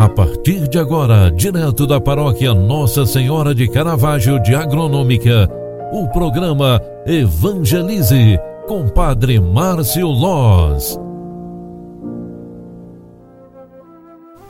A partir de agora, direto da paróquia Nossa Senhora de Caravaggio de Agronômica, o programa Evangelize com Padre Márcio Loz.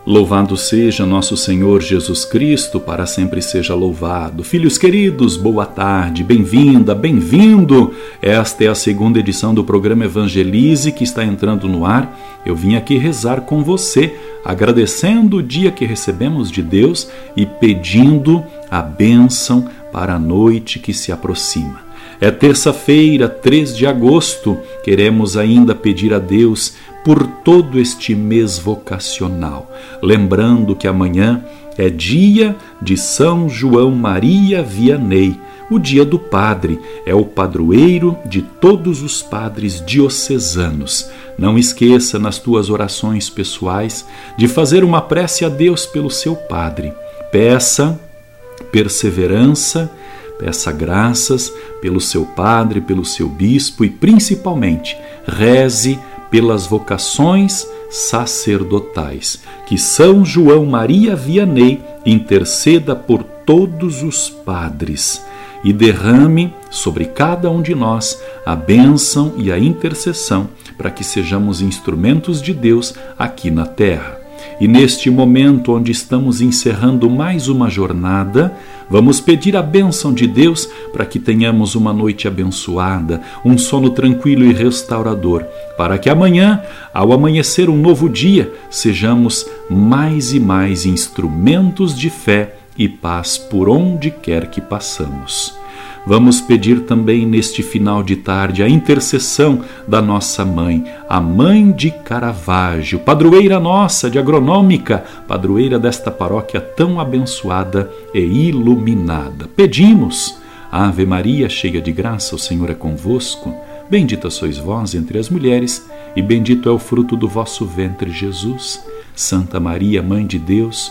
Louvado seja nosso Senhor Jesus Cristo, para sempre seja louvado. Filhos queridos, boa tarde, bem-vinda, bem-vindo. Esta é a segunda edição do programa Evangelize que está entrando no ar. Eu vim aqui rezar com você, agradecendo o dia que recebemos de Deus e pedindo a bênção para a noite que se aproxima. É terça-feira, 3 de agosto. Queremos ainda pedir a Deus por todo este mês vocacional, lembrando que amanhã é dia de São João Maria Vianney, o dia do padre, é o padroeiro de todos os padres diocesanos. Não esqueça nas tuas orações pessoais de fazer uma prece a Deus pelo seu padre. Peça perseverança, peça graças pelo seu padre, pelo seu bispo e principalmente reze pelas vocações sacerdotais. Que São João Maria Vianney interceda por todos os padres e derrame sobre cada um de nós a bênção e a intercessão para que sejamos instrumentos de Deus aqui na terra. E neste momento onde estamos encerrando mais uma jornada, vamos pedir a bênção de Deus para que tenhamos uma noite abençoada, um sono tranquilo e restaurador, para que amanhã, ao amanhecer um novo dia, sejamos mais e mais instrumentos de fé e paz por onde quer que passamos. Vamos pedir também neste final de tarde a intercessão da nossa mãe, a mãe de Caravaggio, padroeira nossa de agronômica, padroeira desta paróquia tão abençoada e iluminada. Pedimos, Ave Maria, cheia de graça, o Senhor é convosco. Bendita sois vós entre as mulheres, e bendito é o fruto do vosso ventre, Jesus. Santa Maria, Mãe de Deus,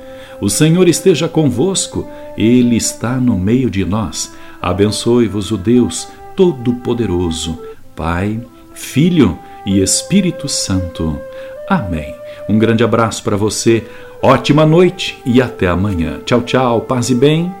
O Senhor esteja convosco, Ele está no meio de nós. Abençoe-vos o Deus Todo-Poderoso, Pai, Filho e Espírito Santo. Amém. Um grande abraço para você, ótima noite e até amanhã. Tchau, tchau, paz e bem.